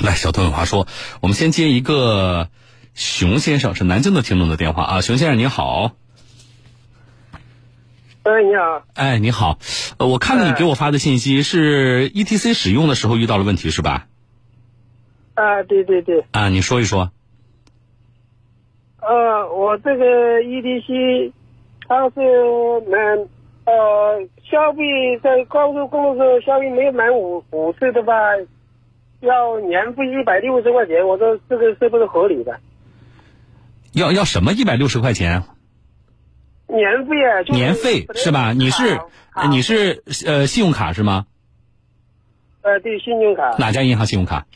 来，小东有话说，我们先接一个熊先生，是南京的听众的电话啊，熊先生你好。哎，你好。哎，你好，呃，我看你给我发的信息是 E T C 使用的时候遇到了问题是吧？啊，对对对。啊，你说一说。呃，我这个 E T C，它是满呃消费在高速公路上消费没有满五五次的话，要年费一百六十块钱。我说这个是不是合理的？要要什么一百六十块钱？年费啊，年费是吧？你是你是呃信用卡是吗？呃，对，信用卡。哪家银行信用卡？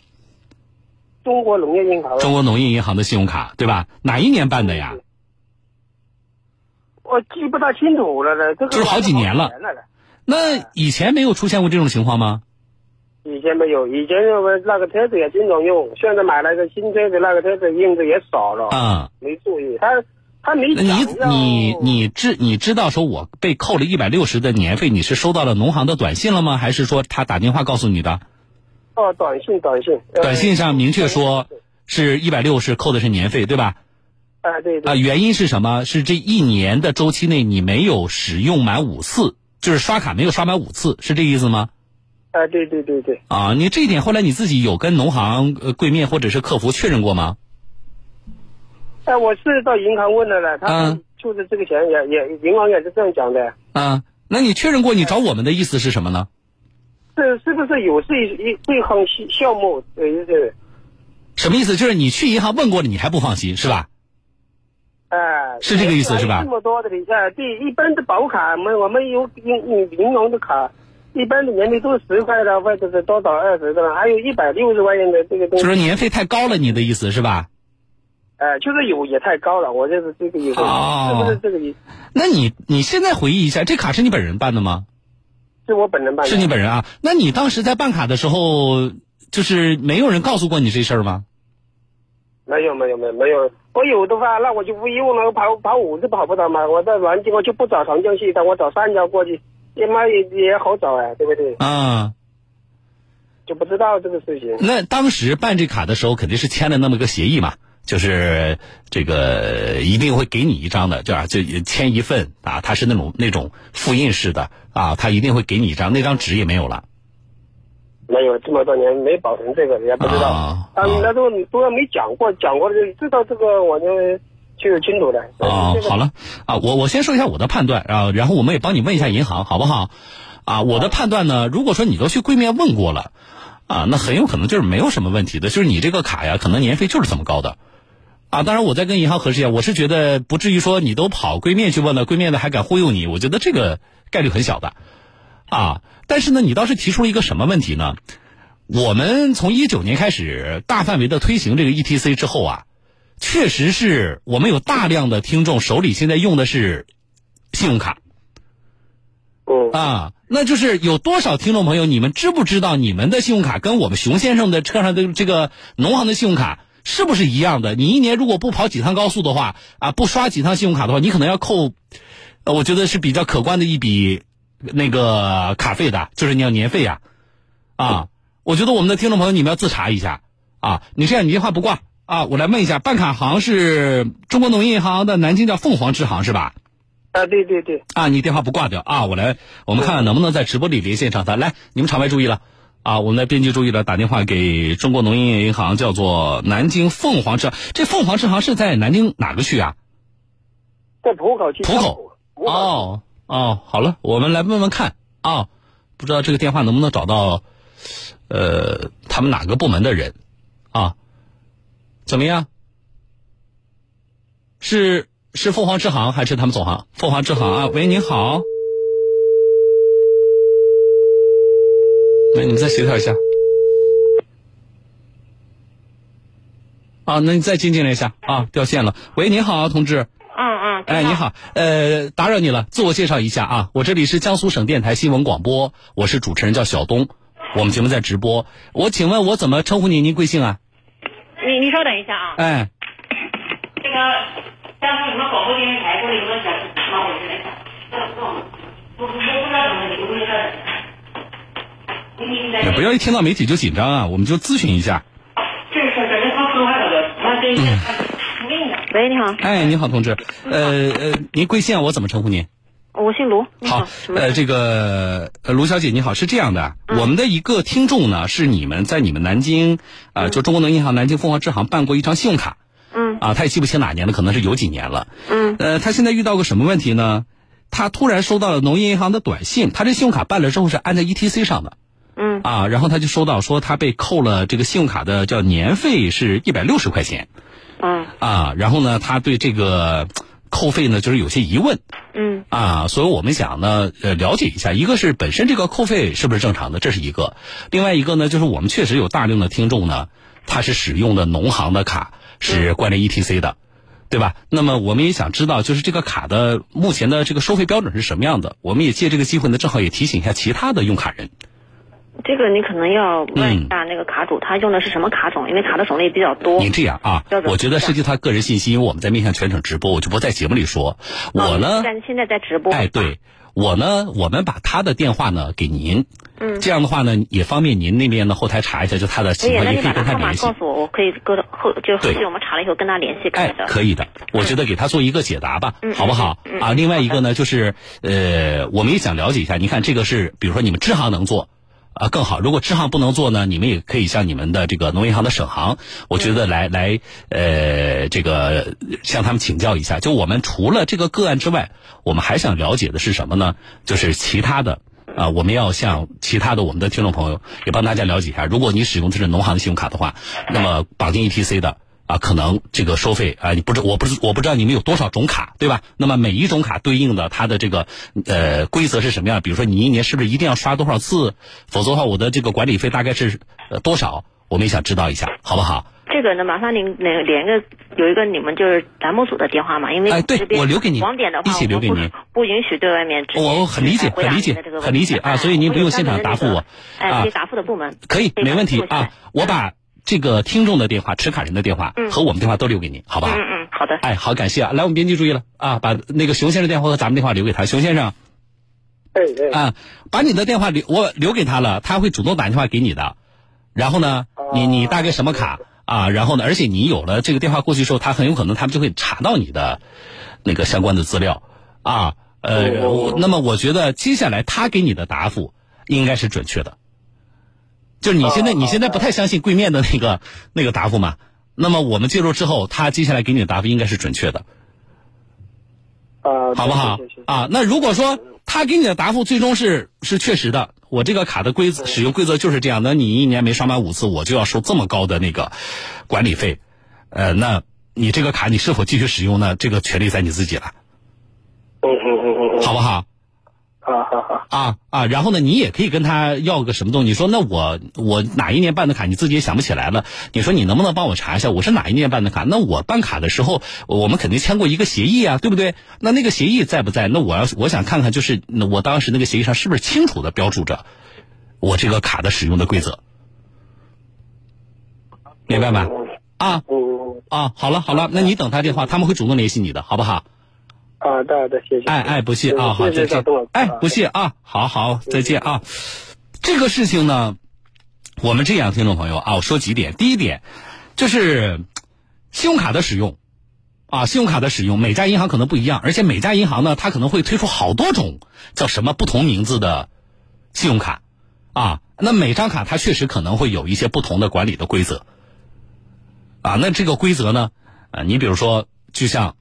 中国农业银行。中国农业银行的信用卡对吧？哪一年办的呀？我记不大清楚了这个就是好几年了。那以前没有出现过这种情况吗？以前没有，以前认为那个车子也经常用，现在买了个新车子，那个车子用的也少了。啊。没注意他。他没你你你知你知道说我被扣了一百六十的年费，你是收到了农行的短信了吗？还是说他打电话告诉你的？哦，短信短信。短信上明确说是一百六是扣的是年费，对吧？啊对。啊，原因是什么？是这一年的周期内你没有使用满五次，就是刷卡没有刷满五次，是这意思吗？啊对对对对。啊，你这一点后来你自己有跟农行呃柜面或者是客服确认过吗？哎，我是到银行问了的，他就是这个钱也也银行也是这样讲的。啊，那你确认过？你找我们的意思是什么呢？是是不是有这一这项项目？呃，是什么意思？就是你去银行问过了，你还不放心是吧？哎，是这个意思是吧？这么多的，哎，对，一般的保卡，我们我们有银银银行的卡，一般的年费都是十块的，或者是多少二十的，还有一百六十块钱的这个东西。就是年费太高了，你的意思是吧？哎，就是有也太高了，我就是这个意思，是不是这个意思？那你你现在回忆一下，这卡是你本人办的吗？是我本人办的。是你本人啊？那你当时在办卡的时候，就是没有人告诉过你这事儿吗？没有没有没有没有，我有的话，那我就不用了，跑跑五次跑不到嘛。我在南京，我就不找长江系的，我找三桥过去，也妈也也好找哎，对不对？啊，就不知道这个事情。那当时办这卡的时候，肯定是签了那么个协议嘛。就是这个一定会给你一张的，就就签一份啊，它是那种那种复印式的啊，他一定会给你一张，那张纸也没有了。没有这么多年没保存这个，也不知道。啊，那都都没讲过，讲过就知道这个，我就是清楚的。啊，好了啊，我我先说一下我的判断啊，然后我们也帮你问一下银行，好不好？啊，我的判断呢，如果说你都去柜面问过了啊，那很有可能就是没有什么问题的，就是你这个卡呀，可能年费就是这么高的。啊，当然，我再跟银行核实一下，我是觉得不至于说你都跑柜面去问了，柜面的还敢忽悠你，我觉得这个概率很小的，啊，但是呢，你倒是提出了一个什么问题呢？我们从一九年开始大范围的推行这个 E T C 之后啊，确实是我们有大量的听众手里现在用的是信用卡，啊，那就是有多少听众朋友，你们知不知道你们的信用卡跟我们熊先生的车上的这个农行的信用卡？是不是一样的？你一年如果不跑几趟高速的话，啊，不刷几趟信用卡的话，你可能要扣，我觉得是比较可观的一笔那个卡费的，就是你要年费呀，啊，我觉得我们的听众朋友你们要自查一下啊。你这样，你电话不挂啊，我来问一下，办卡行是中国农业银行的南京叫凤凰支行是吧？啊，对对对。啊，你电话不挂掉啊，我来，我们看看能不能在直播里连线上他。来，你们场外注意了。啊，我们的编辑注意了，打电话给中国农业银行，叫做南京凤凰支行。这凤凰支行是在南京哪个区啊？在浦口区。浦口。哦哦，好了，我们来问问看啊，不知道这个电话能不能找到，呃，他们哪个部门的人啊？怎么样？是是凤凰支行还是他们总行？凤凰支行啊，喂，您好。那你们再协调一下。啊，那你再接进来一下啊，掉线了。喂，您好，同志。嗯嗯。哎，你好，呃，打扰你了，自我介绍一下啊，我这里是江苏省电台新闻广播，我是主持人叫小东，我们节目在直播，我请问我怎么称呼您？您贵姓啊？你你稍等一下啊。哎。这个江苏什么广播电视台，这里有个小老伙计来讲，不不不知道怎么你不会这。也不要一听到媒体就紧张啊，我们就咨询一下。一个福利呢。喂，你好，哎，你好，同志，呃呃，您贵姓啊？我怎么称呼您？我姓卢。你好？呃，这个呃卢小姐你好，是这样的，我们的一个听众呢，是你们在你们南京，呃，就中国农业银行南京凤凰支行办过一张信用卡，嗯啊，他也记不清哪年了，可能是有几年了，嗯呃，他现在遇到个什么问题呢？他突然收到了农业银行的短信，他这信用卡办了之后是按在 ETC 上的，嗯啊，然后他就收到说他被扣了这个信用卡的叫年费是一百六十块钱，嗯啊，然后呢，他对这个扣费呢就是有些疑问，嗯啊，所以我们想呢，呃，了解一下，一个是本身这个扣费是不是正常的，这是一个；另外一个呢，就是我们确实有大量的听众呢，他是使用的农行的卡，是关联 ETC 的，对吧？那么我们也想知道，就是这个卡的目前的这个收费标准是什么样的？我们也借这个机会呢，正好也提醒一下其他的用卡人。这个你可能要问嗯一下那个卡主，他用的是什么卡种，因为卡的种类比较多。您这样啊我觉得涉及他个人信息，因为我们在面向全程直播，我就不在节目里说。我呢，现在现在在直播。哎，对我呢，我们把他的电话呢给您，嗯这样的话呢，也方便您那边的后台查一下，就他的情况，那也可以跟他联系告。诉我，我可以跟后就后对续我们查了以后跟他联系哎可以的，我觉得给他做一个解答吧，嗯好不好？啊，另外一个呢，就是呃，我们也想了解一下，你看这个是，比如说你们支行能做。啊，更好。如果支行不能做呢，你们也可以向你们的这个农业银行的省行，我觉得来来呃，这个向他们请教一下。就我们除了这个个案之外，我们还想了解的是什么呢？就是其他的啊，我们要向其他的我们的听众朋友也帮大家了解一下。如果你使用的是农行的信用卡的话，那么绑定 ETC 的。啊，可能这个收费啊，你不知我不知我不知道你们有多少种卡，对吧？那么每一种卡对应的它的这个呃规则是什么样？比如说你一年是不是一定要刷多少次？否则的话，我的这个管理费大概是呃多少？我们也想知道一下，好不好？这个呢，麻烦您连连个有一个你们就是栏目组的电话嘛，因为哎对我留给您网点的话，一起留给您不不允许对外面我很理解很理解很理解啊所以您不用现场答复我哎，啊可以答复的部门可以，没问题啊。我把这个听众的电话、持卡人的电话嗯和我们电话都留给您，好不好？嗯嗯，好的。哎，好，感谢啊！来，我们编辑注意了啊，把那个熊先生电话和咱们电话留给他。熊先生哎哎，啊，把你的电话留我留给他了，他会主动打电话给你的。然后呢，你你大概什么卡啊？然后呢，而且你有了这个电话过去之后，他很有可能他们就会查到你的那个相关的资料啊。呃，那么我觉得接下来他给你的答复应该是准确的。就是你现在哦你现在不太相信柜面的那个那个答复嘛？那么我们介入之后，他接下来给你的答复应该是准确的。啊，好不好啊？那如果说他给你的答复最终是是确实的，我这个卡的规则使用规则就是这样那，你一年没刷满五次，我就要收这么高的那个管理费，呃，那你这个卡你是否继续使用呢？这个权利在你自己了，嗯嗯嗯嗯嗯，好不好？好好好，啊啊，然后呢，你也可以跟他要个什么东西。你说那我我哪一年办的卡，你自己也想不起来了。你说你能不能帮我查一下，我是哪一年办的卡？那我办卡的时候，我们肯定签过一个协议啊，对不对？那那个协议在不在？那我要我想看看，就是那我当时那个协议上是不是清楚的标注着我这个卡的使用的规则，明白吗？啊嗯，啊，好了好了，那你等他电话，他们会主动联系你的，好不好？好的好的，谢谢。哎哎，不谢啊，好，再见。哎，不谢啊，好好，再见啊。这个事情呢，我们这样，听众朋友啊，我说几点。第一点，就是信用卡的使用啊，信用卡的使用，每家银行可能不一样，而且每家银行呢，它可能会推出好多种叫什么不同名字的信用卡啊。那每张卡它确实可能会有一些不同的管理的规则啊。那这个规则呢，啊，你比如说，就像。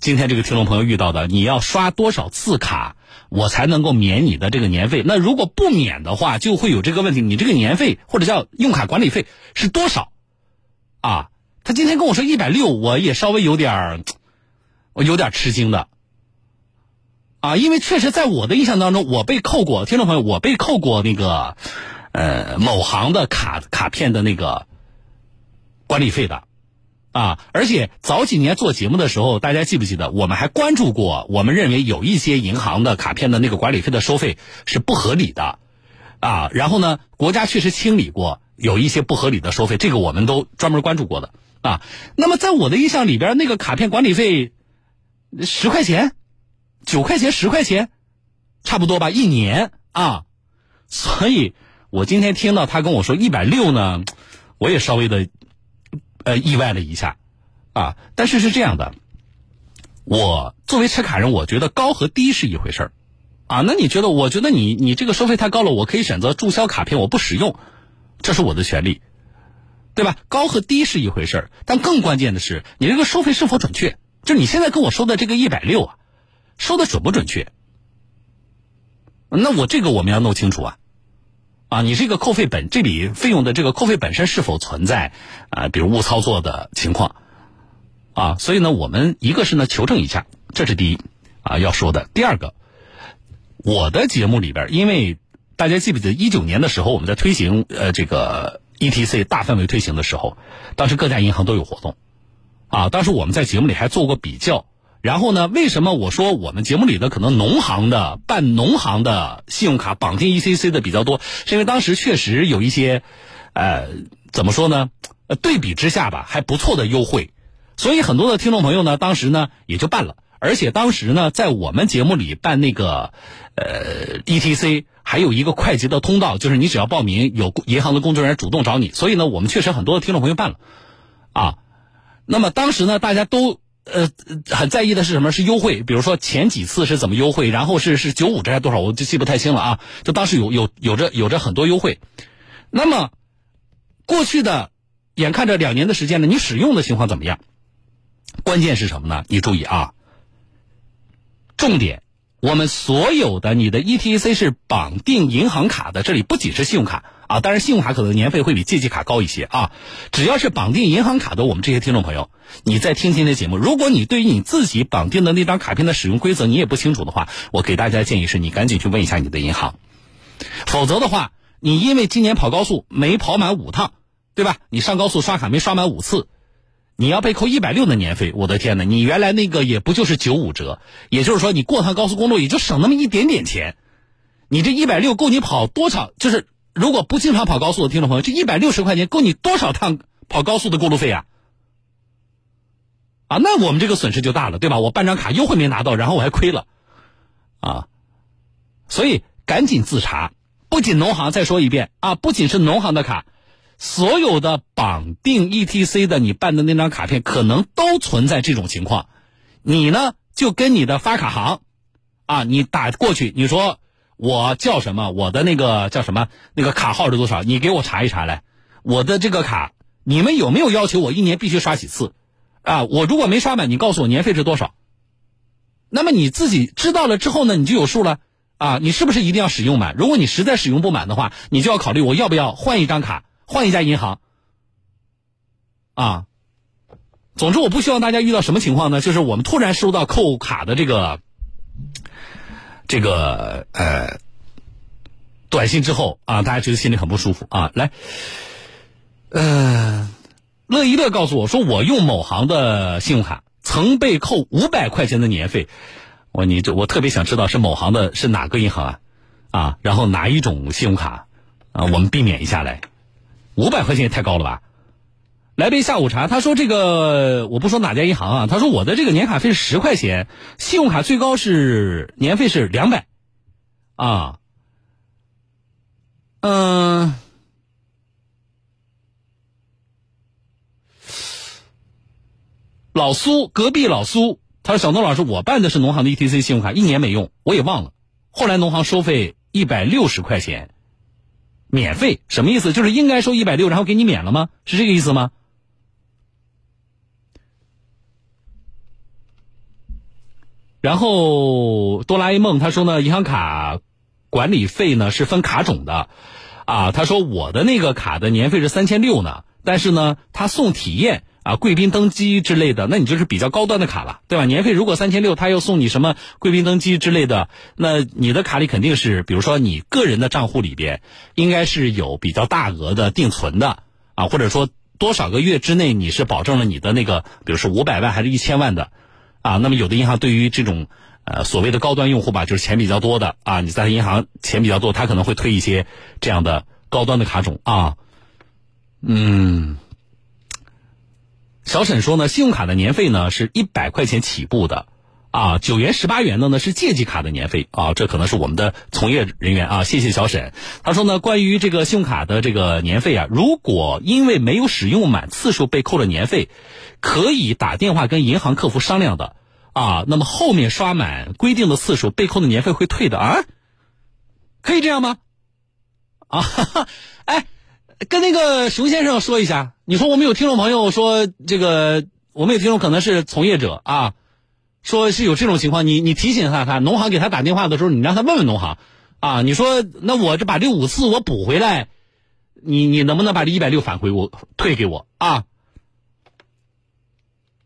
今天这个听众朋友遇到的，你要刷多少次卡，我才能够免你的这个年费？那如果不免的话，就会有这个问题，你这个年费或者叫用卡管理费是多少？啊，他今天跟我说一百六，我也稍微有点儿，我有点吃惊的。啊，因为确实在我的印象当中，我被扣过，听众朋友，我被扣过那个，呃，某行的卡卡片的那个管理费的。啊，而且早几年做节目的时候，大家记不记得，我们还关注过，我们认为有一些银行的卡片的那个管理费的收费是不合理的，啊，然后呢，国家确实清理过有一些不合理的收费，这个我们都专门关注过的啊。那么在我的印象里边，那个卡片管理费十块钱、九块钱、十块钱，差不多吧，一年啊。所以我今天听到他跟我说一百六呢，我也稍微的。呃，意外了一下，啊，但是是这样的，我作为持卡人，我觉得高和低是一回事儿，啊，那你觉得？我觉得你你这个收费太高了，我可以选择注销卡片，我不使用，这是我的权利，对吧？高和低是一回事儿，但更关键的是你这个收费是否准确？就你现在跟我说的这个一百六啊，收的准不准确？那我这个我们要弄清楚啊，啊，你这个扣费本这笔费用的这个扣费本身是否存在啊，比如误操作的情况啊？所以呢，我们一个是呢求证一下，这是第一啊要说的。第二个，我的节目里边，因为大家记不记得一九年的时候我们在推行呃这个 ETC 大范围推行的时候，当时各家银行都有活动啊，当时我们在节目里还做过比较。然后呢？为什么我说我们节目里的可能农行的办农行的信用卡绑定 ECC 的比较多？是因为当时确实有一些，呃，怎么说呢？对比之下吧，还不错的优惠，所以很多的听众朋友呢，当时呢也就办了。而且当时呢，在我们节目里办那个呃 ETC，还有一个快捷的通道，就是你只要报名，有银行的工作人员主动找你。所以呢，我们确实很多的听众朋友办了，啊，那么当时呢，大家都。呃，很在意的是什么？是优惠，比如说前几次是怎么优惠，然后是是九五折还是多少，我就记不太清了啊。就当时有有有着有着很多优惠。那么过去的眼看着两年的时间呢，你使用的情况怎么样？关键是什么呢？你注意啊，重点。我们所有的你的 ETC 是绑定银行卡的，这里不仅是信用卡啊，当然信用卡可能年费会比借记卡高一些啊。只要是绑定银行卡的，我们这些听众朋友，你在听今天的节目，如果你对于你自己绑定的那张卡片的使用规则你也不清楚的话，我给大家建议是你赶紧去问一下你的银行，否则的话，你因为今年跑高速没跑满五趟，对吧？你上高速刷卡没刷满五次。你要被扣一百六的年费，我的天哪！你原来那个也不就是九五折，也就是说你过趟高速公路也就省那么一点点钱，你这一百六够你跑多少？就是如果不经常跑高速的听众朋友，这一百六十块钱够你多少趟跑高速的过路费啊？啊，那我们这个损失就大了，对吧？我办张卡优惠没拿到，然后我还亏了，啊，所以赶紧自查。不仅农行，再说一遍啊，不仅是农行的卡。所有的绑定 ETC 的你办的那张卡片，可能都存在这种情况。你呢，就跟你的发卡行，啊，你打过去，你说我叫什么？我的那个叫什么？那个卡号是多少？你给我查一查来。我的这个卡，你们有没有要求我一年必须刷几次？啊，我如果没刷满，你告诉我年费是多少？那么你自己知道了之后呢，你就有数了。啊，你是不是一定要使用满？如果你实在使用不满的话，你就要考虑我要不要换一张卡。换一家银行，啊，总之我不希望大家遇到什么情况呢？就是我们突然收到扣卡的这个这个呃短信之后啊，大家觉得心里很不舒服啊。来，呃，乐一乐告诉我说，我用某行的信用卡曾被扣五百块钱的年费。我你这我特别想知道是某行的是哪个银行啊？啊，然后哪一种信用卡啊？我们避免一下来。五百块钱也太高了吧！来杯下午茶。他说：“这个我不说哪家银行啊。”他说：“我的这个年卡费是十块钱，信用卡最高是年费是两百。”啊，嗯，老苏隔壁老苏，他说：“小东老师，我办的是农行的 ETC 信用卡，一年没用，我也忘了。后来农行收费一百六十块钱。”免费什么意思？就是应该收一百六，然后给你免了吗？是这个意思吗？然后哆啦 A 梦他说呢，银行卡管理费呢是分卡种的，啊，他说我的那个卡的年费是三千六呢，但是呢他送体验。啊，贵宾登机之类的，那你就是比较高端的卡了，对吧？年费如果三千六，他又送你什么贵宾登机之类的，那你的卡里肯定是，比如说你个人的账户里边，应该是有比较大额的定存的啊，或者说多少个月之内你是保证了你的那个，比如说五百万还是一千万的，啊，那么有的银行对于这种呃所谓的高端用户吧，就是钱比较多的啊，你在银行钱比较多，他可能会推一些这样的高端的卡种啊，嗯。小沈说呢，信用卡的年费呢是一百块钱起步的，啊，九元十八元的呢是借记卡的年费啊，这可能是我们的从业人员啊。谢谢小沈，他说呢，关于这个信用卡的这个年费啊，如果因为没有使用满次数被扣了年费，可以打电话跟银行客服商量的啊。那么后面刷满规定的次数被扣的年费会退的啊，可以这样吗？啊，哈哈，哎，跟那个熊先生说一下，你说我们有听众朋友说这个，我们有听众可能是从业者啊。说是有这种情况，你你提醒他他农行给他打电话的时候，你让他问问农行，啊，你说那我这把这五次我补回来，你你能不能把这一百六返回我退给我啊？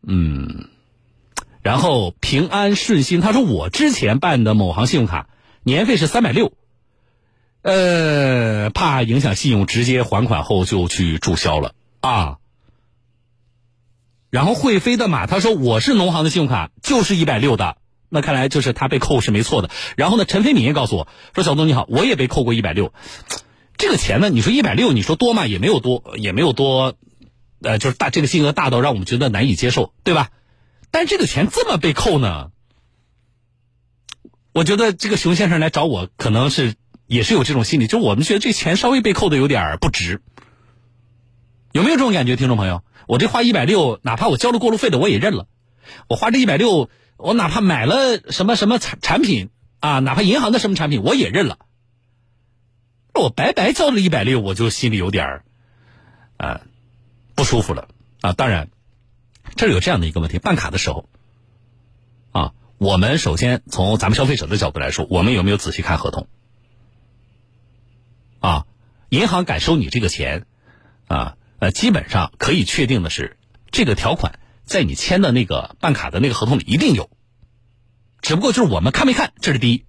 嗯，然后平安顺心他说我之前办的某行信用卡年费是三百六，呃，怕影响信用，直接还款后就去注销了啊。然后会飞的马他说我是农行的信用卡就是一百六的，那看来就是他被扣是没错的。然后呢，陈飞敏也告诉我说小东你好，我也被扣过一百六，这个钱呢，你说一百六，你说多嘛也没有多，也没有多，呃，就是大这个金额大到让我们觉得难以接受，对吧？但这个钱这么被扣呢，我觉得这个熊先生来找我可能是也是有这种心理，就我们觉得这钱稍微被扣的有点不值，有没有这种感觉，听众朋友？我这花一百六，哪怕我交了过路费的，我也认了。我花这一百六，我哪怕买了什么什么产产品啊，哪怕银行的什么产品，我也认了。我白白交了一百六，我就心里有点儿，呃，不舒服了啊。当然，这有这样的一个问题：办卡的时候，啊，我们首先从咱们消费者的角度来说，我们有没有仔细看合同？啊，银行敢收你这个钱，啊。呃，基本上可以确定的是，这个条款在你签的那个办卡的那个合同里一定有，只不过就是我们看没看，这是第一，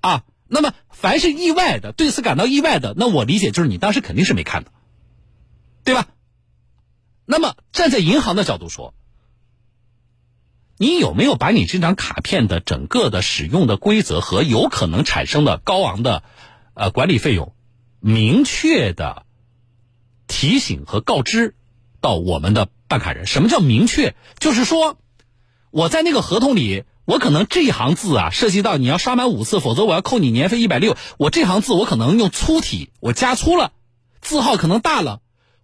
啊，那么凡是意外的，对此感到意外的，那我理解就是你当时肯定是没看的，对吧？那么站在银行的角度说，你有没有把你这张卡片的整个的使用的规则和有可能产生的高昂的呃管理费用明确的？提醒和告知到我们的办卡人，什么叫明确？就是说，我在那个合同里，我可能这一行字啊，涉及到你要刷满五次，否则我要扣你年费一百六。我这行字我可能用粗体，我加粗了，字号可能大了，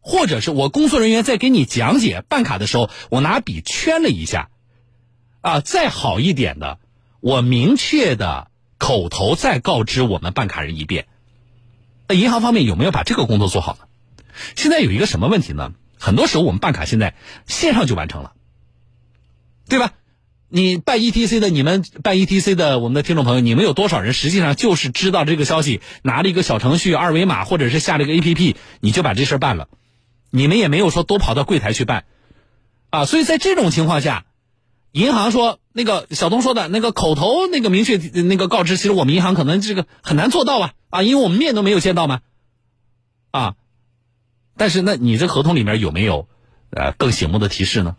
或者是我工作人员在给你讲解办卡的时候，我拿笔圈了一下，啊，再好一点的，我明确的口头再告知我们办卡人一遍。那银行方面有没有把这个工作做好呢？现在有一个什么问题呢？很多时候我们办卡现在线上就完成了，对吧？你办 ETC 的，你们办 ETC 的，我们的听众朋友，你们有多少人实际上就是知道这个消息，拿了一个小程序二维码，或者是下了一个 APP，你就把这事办了？你们也没有说都跑到柜台去办啊。所以在这种情况下，银行说那个小东说的那个口头那个明确那个告知，其实我们银行可能这个很难做到啊啊，因为我们面都没有见到嘛啊。但是，那你这合同里面有没有，呃，更醒目的提示呢？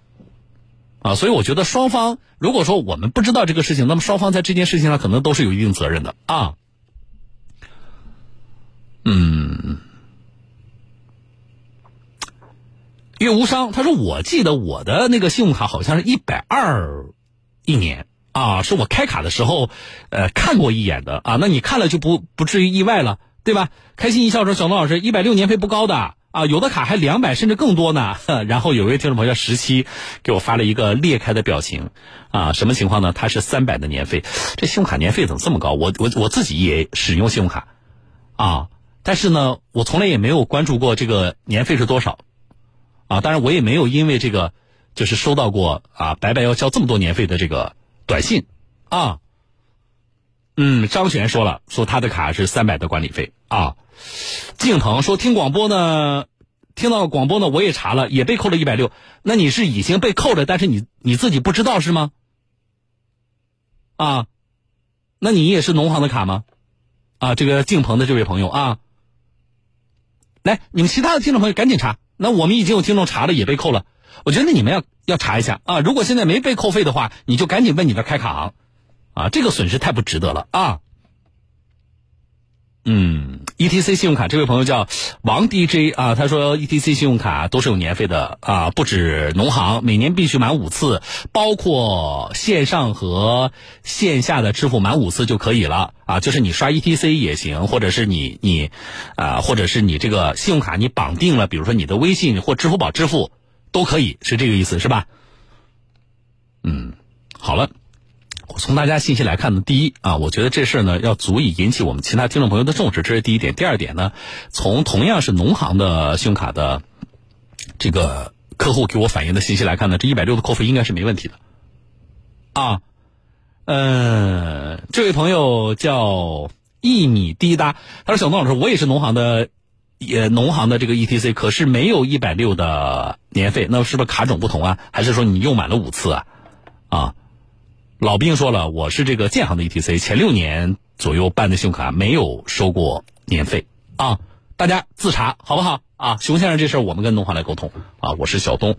啊，所以我觉得双方如果说我们不知道这个事情，那么双方在这件事情上可能都是有一定责任的啊。嗯，岳无伤他说：“我记得我的那个信用卡好像是一百二一年啊，是我开卡的时候呃看过一眼的啊。那你看了就不不至于意外了，对吧？”开心一笑说：“小龙老师，一百六年费不高的。”啊，有的卡还两百甚至更多呢。然后有位听众朋友叫十七，给我发了一个裂开的表情。啊，什么情况呢？他是三百的年费，这信用卡年费怎么这么高？我我我自己也使用信用卡，啊，但是呢，我从来也没有关注过这个年费是多少。啊，当然我也没有因为这个就是收到过啊白白要交这么多年费的这个短信。啊，嗯，张璇说了，说他的卡是三百的管理费。啊。静腾说：“听广播呢，听到广播呢，我也查了，也被扣了一百六。那你是已经被扣了，但是你你自己不知道是吗？啊，那你也是农行的卡吗？啊，这个静鹏的这位朋友啊，来，你们其他的听众朋友赶紧查。那我们已经有听众查了，也被扣了。我觉得你们要要查一下啊。如果现在没被扣费的话，你就赶紧问你的开卡行，啊，这个损失太不值得了啊。嗯。” ETC 信用卡，这位朋友叫王 DJ 啊，他说 ETC 信用卡都是有年费的啊，不止农行，每年必须满五次，包括线上和线下的支付满五次就可以了啊，就是你刷 ETC 也行，或者是你你啊，或者是你这个信用卡你绑定了，比如说你的微信或支付宝支付都可以，是这个意思是吧？嗯，好了。从大家信息来看呢，第一啊，我觉得这事儿呢要足以引起我们其他听众朋友的重视，这是第一点。第二点呢，从同样是农行的信用卡的这个客户给我反映的信息来看呢，这一百六的扣费应该是没问题的。啊，嗯，这位朋友叫一米滴答，他说：“小东老师，我也是农行的，也农行的这个 ETC，可是没有一百六的年费，那是不是卡种不同啊？还是说你用满了五次啊？啊？”老兵说了，我是这个建行的 ETC，前六年左右办的信用卡没有收过年费啊，大家自查好不好啊？熊先生这事我们跟农行来沟通啊，我是小东。